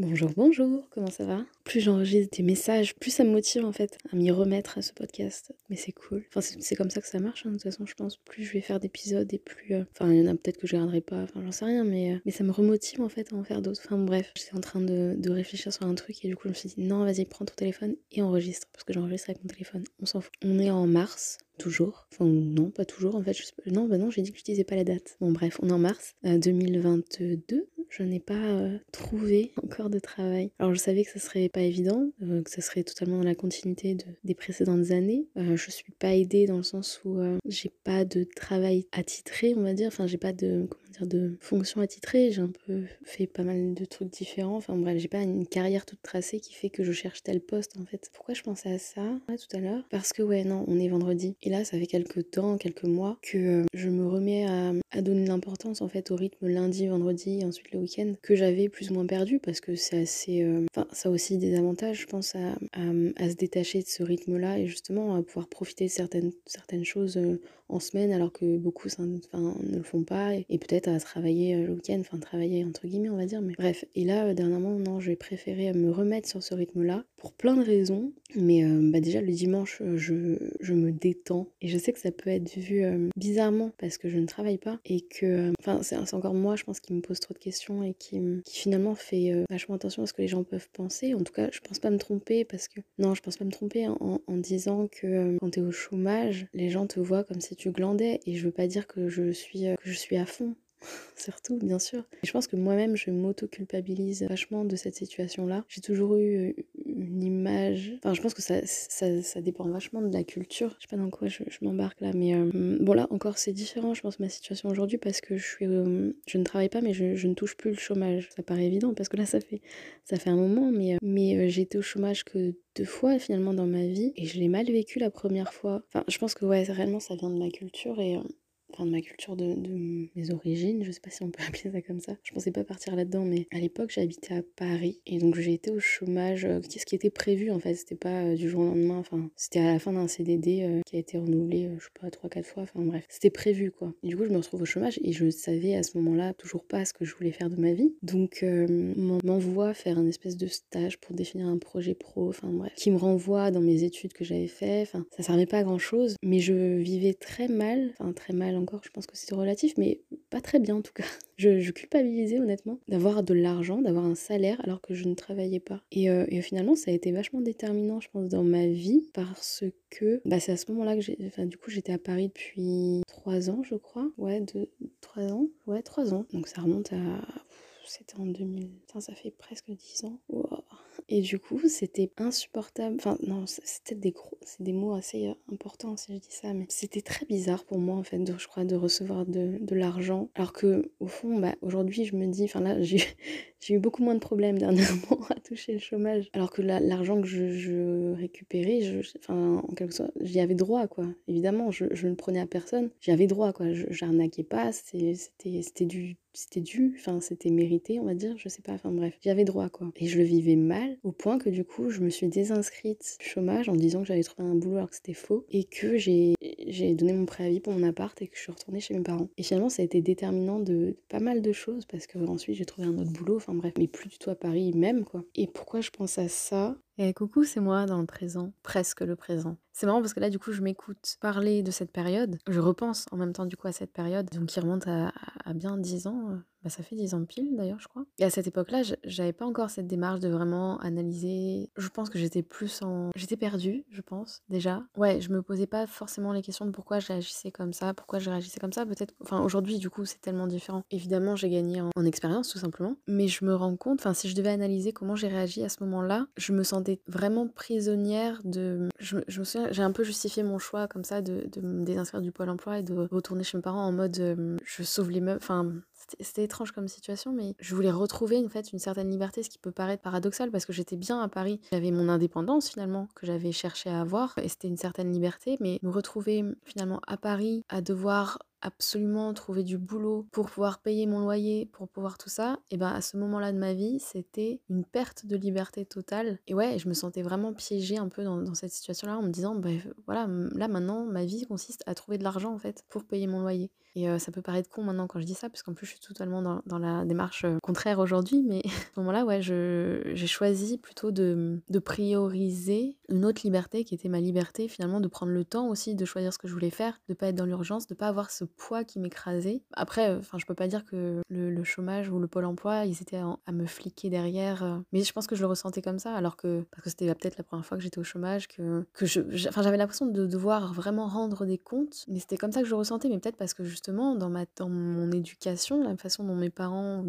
Bonjour, bonjour, comment ça va? Plus j'enregistre des messages, plus ça me motive en fait à m'y remettre à ce podcast. Mais c'est cool. Enfin, c'est comme ça que ça marche, hein, de toute façon, je pense. Plus je vais faire d'épisodes et plus. euh, Enfin, il y en a peut-être que je garderai pas, enfin, j'en sais rien, mais, euh, mais ça me remotive en fait à en faire d'autres. Enfin, bref, j'étais en train de, de réfléchir sur un truc et du coup, je me suis dit, non, vas-y, prends ton téléphone et enregistre. Parce que j'enregistre avec mon téléphone. On s'en fout. On est en mars. Toujours. Enfin, non, pas toujours en fait. Pas- Non, bah non, j'ai dit que je pas la date. Bon, bref, on est en mars euh, 2022. Je n'ai pas euh, trouvé encore de travail. Alors, je savais que ça serait pas évident, euh, que ça serait totalement dans la continuité de- des précédentes années. Euh, je suis pas aidée dans le sens où euh, j'ai pas de travail attitré, on va dire. Enfin, j'ai pas de, de fonction attitrée. J'ai un peu fait pas mal de trucs différents. Enfin, bref, j'ai pas une carrière toute tracée qui fait que je cherche tel poste en fait. Pourquoi je pensais à ça tout à l'heure? Parce que, ouais, non, on est vendredi. Et là, ça fait quelques temps, quelques mois que euh, je me remets à, donner l'importance en fait au rythme lundi, vendredi ensuite le week-end que j'avais plus ou moins perdu parce que c'est assez. euh, Enfin, ça a aussi des avantages, je pense, à, à, se détacher de ce rythme-là et justement à pouvoir profiter de certaines, certaines choses euh, en semaine alors que beaucoup ne le font pas et peut-être à travailler euh, le week-end, enfin travailler entre guillemets, on va dire. Mais bref, et là, euh, dernièrement, non, j'ai préféré me remettre sur ce rythme-là pour plein de raisons. Mais euh, bah déjà, le dimanche, euh, je, me détends et je sais que ça peut être vu euh, bizarrement parce que je ne travaille pas et que, enfin, c'est encore moi, je pense, qui me pose trop de questions et qui, me- qui finalement fait vachement attention à ce que les gens peuvent penser. En tout cas, je pense pas me tromper parce que, non, je pense pas me tromper en, disant que quand t'es au chômage, les gens te voient comme si tu glandais et je veux pas dire que je suis, que je suis à fond. Surtout, bien sûr. Et je pense que moi-même, je m'auto-culpabilise vachement de cette situation-là. J'ai toujours eu une image. Enfin, je pense que ça, ça, ça dépend vachement de la culture. Je sais pas dans quoi je, m'embarque là, mais euh, bon, là encore, c'est différent, je pense, ma situation aujourd'hui parce que je suis. euh, je ne travaille pas, mais je, ne touche plus le chômage. Ça paraît évident parce que là, ça fait, ça fait un moment, mais, euh, mais j'ai été au chômage que deux fois finalement dans ma vie et je l'ai mal vécu la première fois. Enfin, je pense que ouais, réellement, ça vient de ma culture et. Enfin de ma culture de, mes origines, je sais pas si on peut appeler ça comme ça. Je pensais pas partir là-dedans, mais à l'époque j'habitais à Paris et donc j'ai été au chômage, euh, ce qui était prévu en fait, c'était pas euh, du jour au lendemain, enfin c'était à la fin d'un CDD euh, qui a été renouvelé, je sais pas, 3-4 fois, enfin bref, c'était prévu quoi. Et du coup je me retrouve au chômage et je savais à ce moment-là toujours pas ce que je voulais faire de ma vie, donc m'en- m'envoie faire un espèce de stage pour définir un projet pro, enfin bref, qui me renvoie dans mes études que j'avais fait, enfin ça servait pas à grand chose, mais je vivais très mal, enfin très mal encore, je pense que c'est relatif, mais pas très bien en tout cas. Je, culpabilisais honnêtement d'avoir de l'argent, d'avoir un salaire alors que je ne travaillais pas. Et, euh, et finalement, ça a été vachement déterminant, je pense, dans ma vie parce que bah, c'est à ce moment-là que j'ai. Enfin, du coup, j'étais à Paris depuis trois ans, je crois. Ouais, deux, trois ans. Ouais, trois ans. Donc ça remonte à. C'était en 2000. Putain, ça fait presque 10 ans. Wow. Et du coup, c'était insupportable. Enfin, non, c'était des gros, c'est des mots assez euh, importants si je dis ça, mais c'était très bizarre pour moi en fait, de, je crois, de recevoir de, de l'argent. Alors que au fond, bah, aujourd'hui, je me dis, enfin là, j'ai eu beaucoup moins de problèmes dernièrement à toucher le chômage. Alors que la- l'argent que je, récupérais, enfin, en quelque sorte, j'y avais droit, quoi. Évidemment, je, ne prenais à personne, j'y avais droit, quoi. J'arnaquais pas, c'était du c'était dû, enfin c'était mérité, on va dire, je sais pas, enfin bref, j'y avais droit quoi. Et je le vivais mal au point que du coup je me suis désinscrite chômage en disant que j'avais trouvé un boulot alors que c'était faux et que j'ai donné mon préavis pour mon appart et que je suis retournée chez mes parents. Et finalement ça a été déterminant de pas mal de choses parce que ensuite j'ai trouvé un autre boulot, enfin bref, mais plus du tout à Paris même quoi. Et pourquoi je pense à ça? Et coucou, c'est moi dans le présent, presque le présent. C'est marrant parce que là, du coup, je m'écoute parler de cette période. Je repense en même temps, du coup, à cette période, donc qui remonte à, bien 10 ans. Bah, ça fait 10 ans pile, d'ailleurs, je crois. Et à cette époque-là, j'avais pas encore cette démarche de vraiment analyser. Je pense que j'étais plus en. J'étais perdue, je pense, déjà. Ouais, je me posais pas forcément les questions de pourquoi je réagissais comme ça, pourquoi je réagissais comme ça. Peut-être. Enfin, aujourd'hui, du coup, c'est tellement différent. Évidemment, j'ai gagné en, en expérience, tout simplement. Mais je me rends compte, enfin, si je devais analyser comment j'ai réagi à ce moment-là, je me sentais vraiment prisonnière de. Je, me souviens, j'ai un peu justifié mon choix comme ça de, de me désinscrire du Pôle emploi et de retourner chez mes parents en mode euh, je sauve les meubles. Enfin, c'était- étrange comme situation, mais je voulais retrouver en fait une certaine liberté, ce qui peut paraître paradoxal parce que j'étais bien à Paris. J'avais mon indépendance finalement que j'avais cherché à avoir et c'était une certaine liberté, mais me retrouver finalement à Paris à devoir absolument trouver du boulot pour pouvoir payer mon loyer, pour pouvoir tout ça, et ben à ce moment-là de ma vie, c'était une perte de liberté totale. Et ouais, je me sentais vraiment piégée un peu dans, cette situation-là en me disant, ben voilà, là maintenant, ma vie consiste à trouver de l'argent en fait pour payer mon loyer. Et euh, ça peut paraître con maintenant quand je dis ça, parce qu'en plus je suis totalement dans, dans la démarche euh, contraire aujourd'hui, mais à ce moment-là, ouais, j'ai choisi plutôt de, de prioriser une autre liberté qui était ma liberté finalement de prendre le temps aussi de choisir ce que je voulais faire, de pas être dans l'urgence, de pas avoir ce poids qui m'écrasait. Après, euh, enfin, je peux pas dire que le, chômage ou le pôle emploi, ils étaient à, me fliquer derrière. Mais je pense que je le ressentais comme ça, alors que parce que c'était peut-être la première fois que j'étais au chômage, que que j'avais l'impression de devoir vraiment rendre des comptes. Mais c'était comme ça que je le ressentais, mais peut-être parce que justement dans ma dans mon éducation, la façon dont mes parents,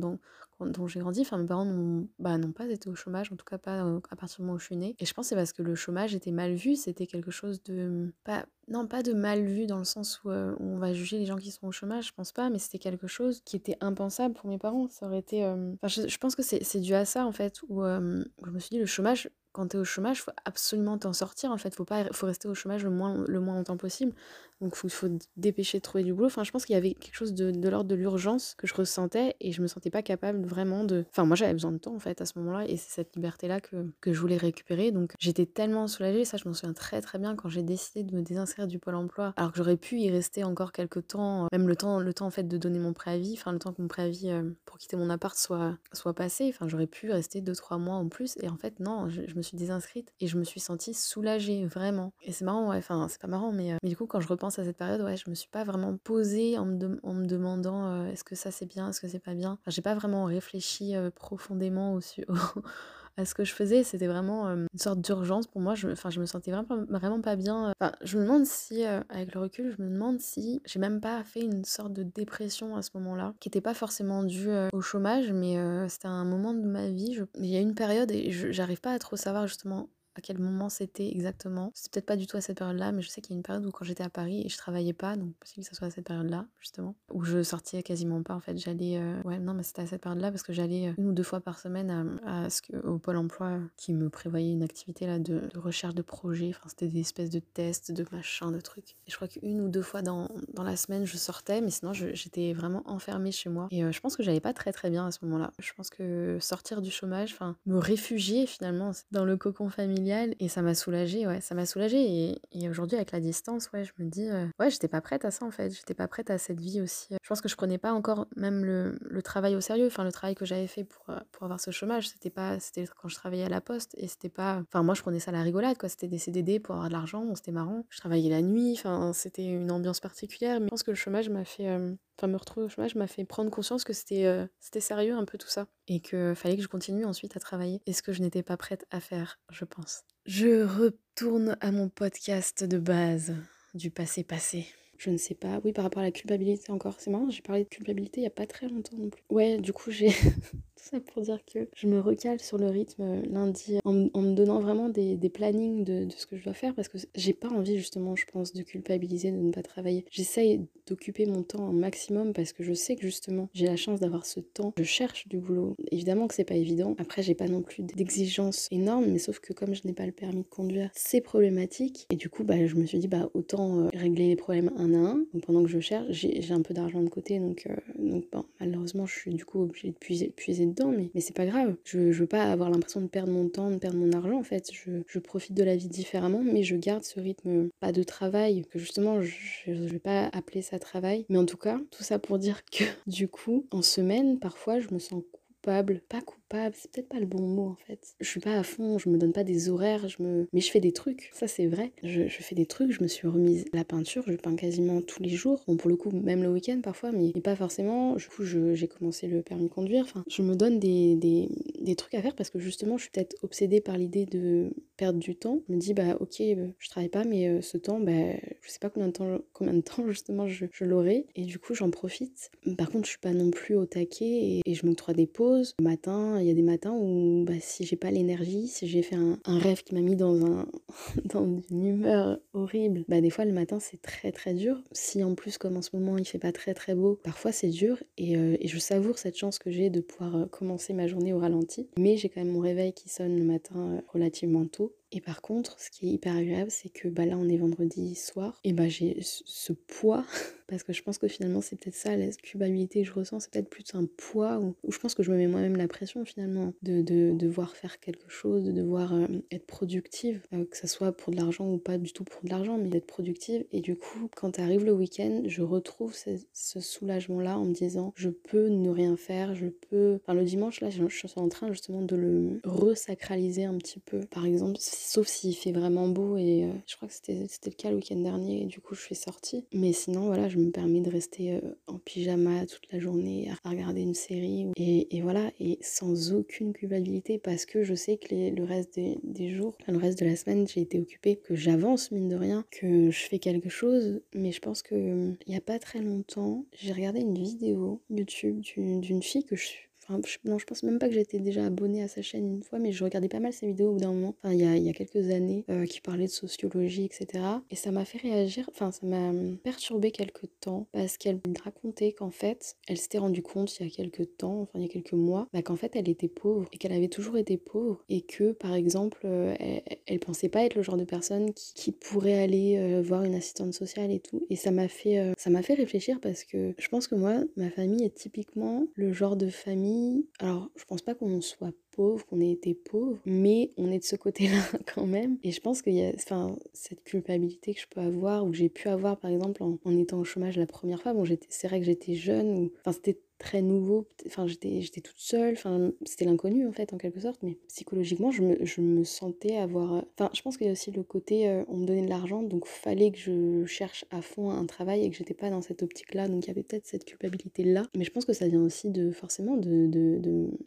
dont j'ai grandi, enfin mes parents n'ont bah, pas été au chômage, en tout cas pas euh, à partir du moment où je suis née. Et je pense que c'est parce que le chômage était mal vu, c'était quelque chose de pas non pas de mal vu dans le sens euh, où, on va juger les gens qui sont au chômage, je pense pas, mais c'était quelque chose qui était impensable pour mes parents. Ça aurait été, euh, enfin je, pense que c'est dû à ça en fait, où je me suis dit le chômage quand tu es au chômage, faut absolument t'en sortir en fait. Faut pas, faut rester au chômage le moins, le moins longtemps possible. Donc il faut, dépêcher de trouver du boulot. Enfin, je pense qu'il y avait quelque chose de, de l'ordre de l'urgence que je ressentais et je me sentais pas capable vraiment de. Enfin, moi j'avais besoin de temps en fait à ce moment-là et c'est cette liberté-là que, que je voulais récupérer. Donc j'étais tellement soulagée. Ça, je m'en souviens très très bien quand j'ai décidé de me désinscrire du pôle emploi. Alors que j'aurais pu y rester encore quelques temps, même le temps, le temps en fait de donner mon préavis. Enfin, le temps que mon préavis euh, pour quitter mon appart soit soit passé. Enfin, j'aurais pu rester deux trois mois en plus. Et en fait, non, je, me suis désinscrite et je me suis sentie soulagée vraiment. Et c'est marrant, ouais. Enfin, c'est pas marrant, mais, euh, mais du coup, quand je repense à cette période, ouais, je me suis pas vraiment posée en me, demandant euh, est-ce que ça c'est bien, est-ce que c'est pas bien. Enfin, j'ai pas vraiment réfléchi euh, profondément au, à ce que je faisais. C'était vraiment une sorte d'urgence pour moi. Je, enfin, je me sentais vraiment, vraiment pas bien. Enfin, je me demande si, avec le recul, je me demande si j'ai même pas fait une sorte de dépression à ce moment-là, qui était pas forcément due au chômage, mais c'était un moment de ma vie. Il y a une période et j'arrive pas à trop savoir justement à quel moment c'était exactement. C'est peut-être pas du tout à cette période-là, mais je sais qu'il y a une période où quand j'étais à Paris et je travaillais pas, donc possible que ce soit à cette période-là, justement, où je sortais quasiment pas. En fait, j'allais, euh, ouais, non, mais c'était à cette période-là parce que j'allais euh, une ou deux fois par semaine à, ce que, au pôle emploi qui me prévoyait une activité là de, recherche de projet. Enfin, c'était des espèces de tests, de machins, de trucs. Et je crois qu'une ou deux fois dans, dans la semaine, je sortais, mais sinon, j'étais vraiment enfermée chez moi. Et euh, je pense que j'allais pas très très bien à ce moment-là. Je pense que sortir du chômage, enfin, me réfugier finalement dans le cocon familial et ça m'a soulagée, ouais, ça m'a soulagée et, aujourd'hui avec la distance, ouais, je me dis, euh, ouais, j'étais pas prête à ça en fait, j'étais pas prête à cette vie aussi. Je pense que je prenais pas encore même le, le travail au sérieux, enfin le travail que j'avais fait pour, euh, pour avoir ce chômage, c'était pas, c'était quand je travaillais à la poste et c'était pas, enfin moi je prenais ça à la rigolade quoi, c'était des CDD pour avoir de l'argent, c'était marrant. Je travaillais la nuit, enfin c'était une ambiance particulière, mais je pense que le chômage m'a fait euh, enfin me retrouver au chômage m'a fait prendre conscience que c'était euh, c'était sérieux un peu tout ça et que fallait que je continue ensuite à travailler et ce que je n'étais pas prête à faire je pense je retourne à mon podcast de base du passé passé je ne sais pas. Oui, par rapport à la culpabilité encore. C'est marrant, j'ai parlé de culpabilité il n'y a pas très longtemps non plus. Ouais, du coup, j'ai tout ça pour dire que je me recale sur le rythme lundi en, me donnant vraiment des, des plannings de, de, ce que je dois faire parce que j'ai pas envie, justement, je pense, de culpabiliser, de ne pas travailler. J'essaye d'occuper mon temps un maximum parce que je sais que justement, j'ai la chance d'avoir ce temps. Je cherche du boulot. Évidemment que c'est pas évident. Après, j'ai pas non plus d'exigences énormes, mais sauf que comme je n'ai pas le permis de conduire, c'est problématique. Et du coup, bah, je me suis dit, bah, autant euh, régler les problèmes un donc pendant que je cherche, j'ai un peu d'argent de côté, donc, euh, donc bon, malheureusement, je suis du coup obligée de puiser, puiser mais, c'est pas grave. Je, veux pas avoir l'impression de perdre mon temps, de perdre mon argent, en fait. Je, je, profite de la vie différemment, mais je garde ce rythme, pas de travail, que justement, je, je vais pas appeler ça travail, mais en tout cas, tout ça pour dire que du coup, en semaine, parfois, je me sens coupable, pas coupable, c'est peut-être pas le bon mot en fait. Je suis pas à fond, je me donne pas des horaires, je me... mais je fais des trucs, ça c'est vrai. Je, fais des trucs, je me suis remise la peinture, je peins quasiment tous les jours, bon pour le coup même le week-end parfois, mais, pas forcément. Du coup j'ai commencé le permis de conduire, enfin je me donne des, des, des trucs à faire parce que justement je suis peut-être obsédée par l'idée de perdre du temps. Je me dis bah ok, euh, je travaille pas, mais euh, ce temps, bah je sais pas combien de temps, combien de temps justement je, l'aurai, et du coup j'en profite. Par contre je suis pas non plus au taquet et, et je m'octroie des pauses le il y a des matins où bah, si j'ai pas l'énergie, si j'ai fait un, rêve qui m'a mis dans, un, dans une humeur horrible, bah des fois le matin c'est très très dur. Si en plus comme en ce moment il fait pas très très beau, parfois c'est dur et, euh, je savoure cette chance que j'ai de pouvoir euh, commencer ma journée au ralenti. Mais j'ai quand même mon réveil qui sonne le matin euh, relativement tôt Et par contre, ce qui est hyper agréable, c'est que bah là, on est vendredi soir, et bah j'ai ce poids, parce que je pense que finalement, c'est peut-être ça, la culpabilité que je ressens, c'est peut-être plus un poids, où, je pense que je me mets moi-même la pression finalement, de, de, devoir faire quelque chose, de devoir euh, être productive, euh, que ça soit pour de l'argent ou pas du tout pour de l'argent, mais d'être productive. Et du coup, quand arrive le week-end, je retrouve ce, soulagement-là en me disant, je peux ne rien faire, je peux... Enfin, le dimanche, là, je, je suis en train justement de le resacraliser un petit peu. Par exemple, sauf s'il fait vraiment beau et euh, je crois que c'était le cas le week-end dernier et du coup je suis sortie. Mais sinon voilà, je me permets de rester euh, en pyjama toute la journée à regarder une série et, voilà et sans aucune culpabilité parce que je sais que le reste des, jours, le reste de la semaine j'ai été occupée, que j'avance mine de rien, que je fais quelque chose. Mais je pense que il y a pas très longtemps, j'ai regardé une vidéo YouTube d'une fille que je suis je, non, je pense même pas que j'étais déjà abonnée à sa chaîne une fois, mais je regardais pas mal ses vidéos au bout d'un moment, enfin, il y a, y a quelques années, euh, qui parlait de sociologie, etc. Et ça m'a fait réagir, enfin, ça m'a perturbé quelques temps, parce qu'elle racontait qu'en fait, elle s'était rendue compte il y a quelques temps, enfin, il y a quelques mois, bah, qu'en fait, elle était pauvre, et qu'elle avait toujours été pauvre, et que, par exemple, euh, elle, pensait pas être le genre de personne qui, qui pourrait aller euh, voir une assistante sociale et tout. Et ça m'a fait, ça m'a fait réfléchir parce que je pense que moi, ma famille est typiquement le genre de famille alors je pense pas qu'on soit pauvre, qu'on ait été pauvre, mais on est de ce côté-là quand même. Et je pense qu'il y a enfin, cette culpabilité que je peux avoir, ou que j'ai pu avoir par exemple en, étant au chômage la première fois. Bon, c'est vrai que j'étais jeune, enfin c'était très nouveau. Enfin, j'étais, toute seule. Enfin, c'était l'inconnu en fait, en quelque sorte. Mais psychologiquement, je me, je me sentais avoir. Enfin, je pense qu'il y a aussi le côté, euh, on me donnait de l'argent, donc fallait que je cherche à fond un travail et que j'étais pas dans cette optique-là. Donc il y avait peut-être cette culpabilité-là. Mais je pense que ça vient aussi de forcément de, de,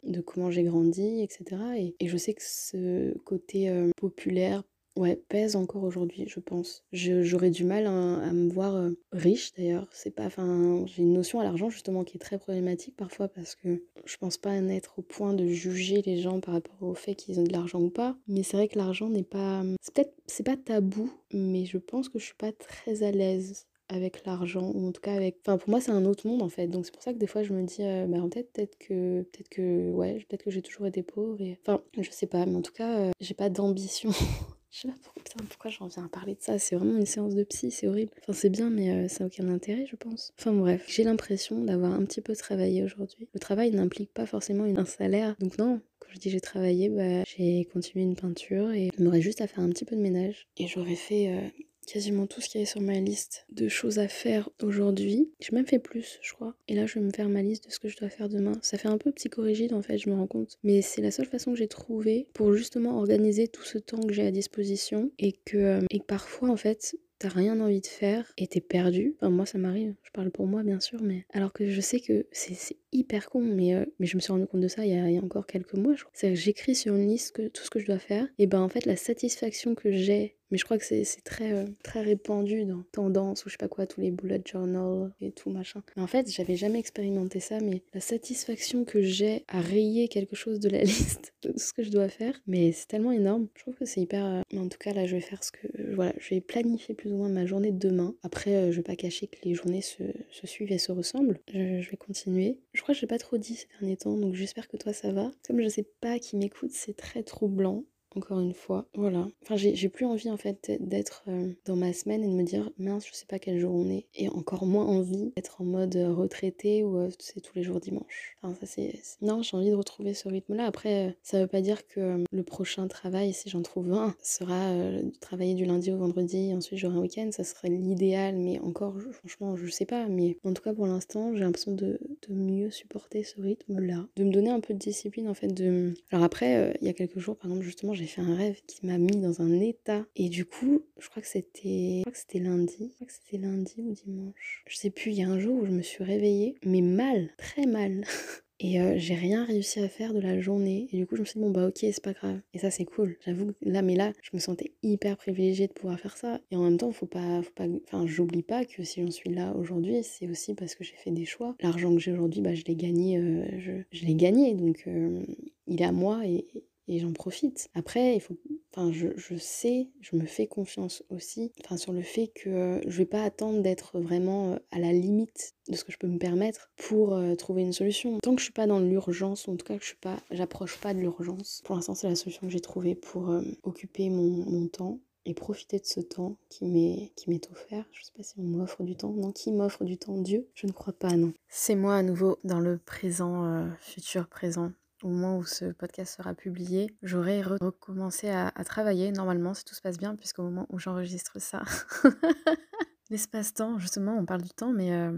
de, comment j'ai grandi, etc. Et, et, je sais que ce côté euh, populaire, Ouais, pèse encore aujourd'hui, je pense. J'aurais du mal hein, à, me voir euh, riche d'ailleurs. C'est pas, enfin, j'ai une notion à l'argent justement qui est très problématique parfois parce que je pense pas en être au point de juger les gens par rapport au fait qu'ils ont de l'argent ou pas. Mais c'est vrai que l'argent n'est pas, c'est peut-être, c'est pas tabou, mais je pense que je suis pas très à l'aise avec l'argent ou en tout cas avec enfin pour moi c'est un autre monde en fait donc c'est pour ça que des fois je me dis euh, bah en tête peut-être que peut-être que ouais peut-être que j'ai toujours été pauvre enfin je sais pas mais en tout cas euh, j'ai pas d'ambition Je sais pas pourquoi, pourquoi j'en viens à parler de ça. C'est vraiment une séance de psy, c'est horrible. Enfin, c'est bien, mais euh, ça n'a aucun intérêt, je pense. Enfin, bref, j'ai l'impression d'avoir un petit peu travaillé aujourd'hui. Le travail n'implique pas forcément un salaire. Donc, non, quand je dis j'ai travaillé, bah, j'ai continué une peinture et il m'aurait juste à faire un petit peu de ménage. Et j'aurais fait euh, quasiment tout ce qui est sur ma liste de choses à faire aujourd'hui. J'ai même fait plus, je crois. Et là, je vais me faire ma liste de ce que je dois faire demain. Ça fait un peu psychorigide en fait, je me rends compte. Mais c'est la seule façon que j'ai trouvé pour justement organiser tout ce temps que j'ai à disposition et que, euh, et que parfois en fait, t'as rien envie de faire et t'es perdu. Enfin, moi, ça m'arrive. Je parle pour moi, bien sûr, mais alors que je sais que c'est hyper con, mais, euh, mais je me suis rendu compte de ça il y a, y a encore quelques mois. C'est que j'écris sur une liste tout ce que je dois faire. Et ben, en fait, la satisfaction que j'ai mais je crois que c'est très, euh, très répandu dans tendance ou je sais pas quoi, tous les bullet journals et tout machin. En fait, j'avais jamais expérimenté ça, mais la satisfaction que j'ai à rayer quelque chose de la liste de ce que je dois faire, mais c'est tellement énorme. Je trouve que c'est hyper. Euh, mais en tout cas, là, je vais faire ce que. Voilà, je vais planifier plus ou moins ma journée de demain. Après, euh, je vais pas cacher que les journées se, se suivent et se ressemblent. Je, je vais continuer. Je crois que j'ai pas trop dit ces derniers temps, donc j'espère que toi ça va. Comme je sais pas qui m'écoute, c'est très troublant encore une fois. Voilà. Enfin, j'ai plus envie en fait d'être euh, dans ma semaine et de me dire mince, je sais pas quel jour on est. Et encore moins envie d'être en mode euh, retraité ou c'est euh, tous les jours dimanche. Enfin, ça c'est. Non, j'ai envie de retrouver ce rythme-là. Après, ça veut pas dire que le prochain travail, si j'en trouve un, sera de travailler du lundi au vendredi et ensuite j'aurai un week-end. Ça serait l'idéal, mais encore, franchement, je sais pas. Mais en tout cas, pour l'instant, j'ai l'impression de, de mieux supporter ce rythme-là. De me donner un peu de discipline en fait. De... Alors après, il y a quelques jours, par exemple, justement, j'ai fait un rêve qui m'a mis dans un état. Et du coup, je crois que c'était, je crois que c'était lundi. Je crois que c'était lundi ou dimanche. Je sais plus, il y a un jour où je me suis réveillée, mais mal, très mal. Et euh, j'ai rien réussi à faire de la journée. Et du coup, je me suis dit, bon, bah ok, c'est pas grave. Et ça, c'est cool. J'avoue, là, mais là, je me sentais hyper privilégiée de pouvoir faire ça. Et en même temps, faut pas, faut pas, enfin, j'oublie pas que si j'en suis là aujourd'hui, c'est aussi parce que j'ai fait des choix. L'argent que j'ai aujourd'hui, bah, je l'ai gagné, euh, je, je l'ai gagné. Donc, euh, il est à moi et, et j'en profite. Après, il faut enfin je, je, sais, je me fais confiance aussi, enfin sur le fait que je vais pas attendre d'être vraiment à la limite de ce que je peux me permettre pour trouver une solution. Tant que je suis pas dans l'urgence, en tout cas que je suis pas, j'approche pas de l'urgence. Pour l'instant, c'est la solution que j'ai trouvée pour occuper mon, mon temps et profiter de ce temps qui m'est qui m'est offert. Je sais pas si on m'offre du temps. Non, qui m'offre du temps? Dieu? Je ne crois pas, non. C'est moi à nouveau dans le présent, euh, futur présent. Au moment où ce podcast sera publié, j'aurai recommencé à, travailler normalement si tout se passe bien, puisqu'au moment où j'enregistre ça, l'espace-temps, justement, on parle du temps, mais euh,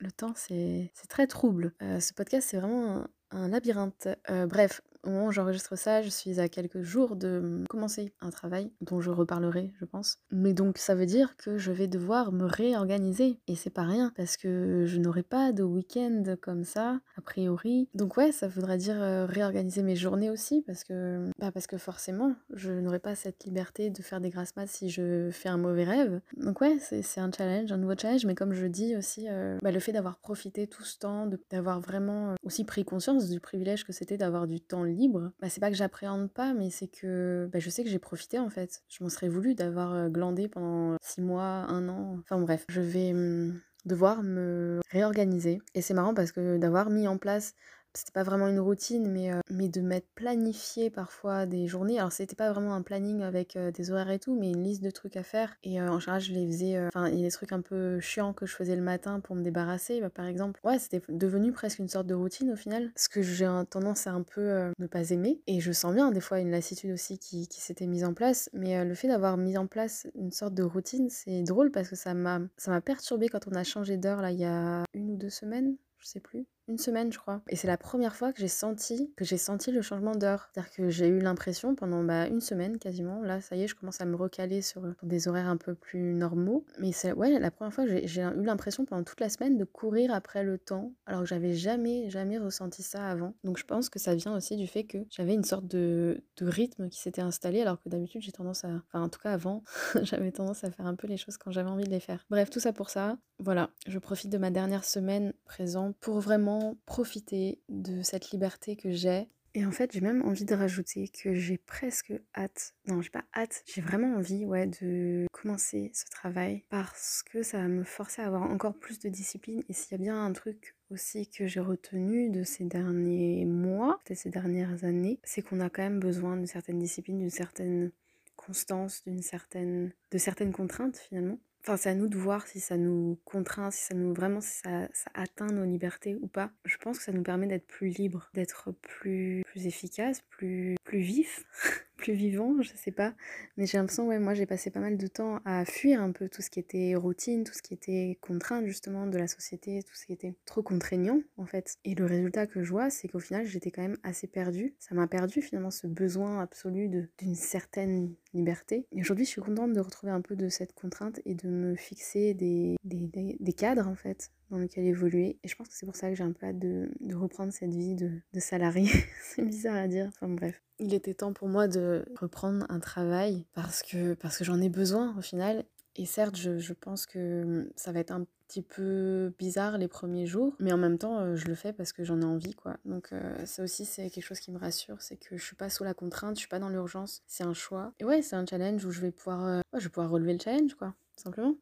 le temps c'est très trouble. Euh, ce podcast c'est vraiment un, labyrinthe. bref, au moment où j'enregistre ça, je suis à quelques jours de commencer un travail dont je reparlerai, je pense. Mais donc ça veut dire que je vais devoir me réorganiser. Et c'est pas rien, parce que je n'aurai pas de week-end comme ça, a priori. Donc ouais, ça voudra dire euh, réorganiser mes journées aussi, parce que, bah parce que forcément, je n'aurai pas cette liberté de faire des grasses maths si je fais un mauvais rêve. Donc ouais, c'est un challenge, un nouveau challenge, mais comme je dis aussi, euh, bah, le fait d'avoir profité tout ce temps, d'avoir vraiment euh, aussi pris conscience du privilège que c'était d'avoir du temps libre, bah, c'est pas que j'appréhende pas, mais c'est que bah, je sais que j'ai profité en fait. Je m'en serais voulu d'avoir euh, glandé pendant six mois, un an. Enfin bref, je vais hum, devoir me réorganiser. Et c'est marrant parce que d'avoir mis en place c'était pas vraiment une routine, mais, mais de m'être planifié parfois des journées. Alors, c'était pas vraiment un planning avec des horaires et tout, mais une liste de trucs à faire. Et en général, je les faisais. Enfin, il y a des trucs un peu chiants que je faisais le matin pour me débarrasser. Bah, par exemple, ouais, c'était devenu presque une sorte de routine au final. Ce que j'ai tendance à un peu ne pas aimer. Et je sens bien, des fois, une lassitude aussi qui, qui s'était mise en place. Mais le fait d'avoir mis en place une sorte de routine, c'est drôle parce que ça m'a perturbé quand on a changé d'heure, là, il y a une ou deux semaines je sais plus, une semaine je crois. Et c'est la première fois que j'ai senti que j'ai senti le changement d'heure. C'est-à-dire que j'ai eu l'impression pendant bah, une semaine quasiment, là ça y est, je commence à me recaler sur, des horaires un peu plus normaux. Mais c'est ouais, la première fois j'ai eu l'impression pendant toute la semaine de courir après le temps, alors que j'avais jamais, jamais ressenti ça avant. Donc je pense que ça vient aussi du fait que j'avais une sorte de, de rythme qui s'était installé, alors que d'habitude j'ai tendance à, enfin en tout cas avant, j'avais tendance à faire un peu les choses quand j'avais envie de les faire. Bref, tout ça pour ça. Voilà, je profite de ma dernière semaine présente pour vraiment profiter de cette liberté que j'ai. Et en fait, j'ai même envie de rajouter que j'ai presque hâte, non, j'ai pas hâte, j'ai vraiment envie, ouais, de commencer ce travail parce que ça va me forcer à avoir encore plus de discipline. Et s'il y a bien un truc aussi que j'ai retenu de ces derniers mois, peut-être ces dernières années, c'est qu'on a quand même besoin d'une certaine discipline, d'une certaine constance, d'une certaine, de certaines contraintes finalement. Enfin, c'est à nous de voir si ça nous contraint, si ça nous vraiment si ça, ça atteint nos libertés ou pas. Je pense que ça nous permet d'être plus libre, d'être plus, plus efficace, plus, plus vif. plus vivant, je sais pas. Mais j'ai l'impression, ouais, moi j'ai passé pas mal de temps à fuir un peu tout ce qui était routine, tout ce qui était contrainte justement de la société, tout ce qui était trop contraignant en fait. Et le résultat que je vois, c'est qu'au final j'étais quand même assez perdue. Ça m'a perdu finalement ce besoin absolu d'une certaine liberté. Et aujourd'hui je suis contente de retrouver un peu de cette contrainte et de me fixer des, des, des cadres en fait dans lequel évoluer. Et je pense que c'est pour ça que j'ai un peu hâte de, reprendre cette vie de, salarié. c'est bizarre à dire. Enfin bref. Il était temps pour moi de reprendre un travail parce que, parce que j'en ai besoin au final. Et certes, je, je, pense que ça va être un petit peu bizarre les premiers jours, mais en même temps, euh, je le fais parce que j'en ai envie, quoi. Donc euh, ça aussi, c'est quelque chose qui me rassure, c'est que je suis pas sous la contrainte, je suis pas dans l'urgence, c'est un choix. Et ouais, c'est un challenge où je vais pouvoir, euh, je vais pouvoir relever le challenge, quoi, simplement.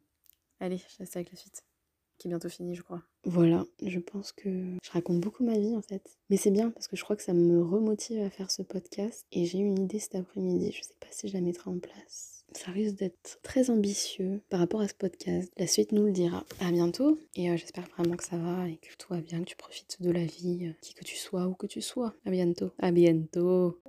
Allez, je laisse avec la suite qui est bientôt fini, je crois. Voilà, je pense que je raconte beaucoup ma vie en fait. Mais c'est bien parce que je crois que ça me remotive à faire ce podcast. Et j'ai eu une idée cet après-midi, je sais pas si je la mettrai en place. Ça risque d'être très ambitieux par rapport à ce podcast. La suite nous le dira. À bientôt et euh, j'espère vraiment que ça va et que tout va bien, que tu profites de la vie, euh, qui que tu sois ou que tu sois. À bientôt. À bientôt.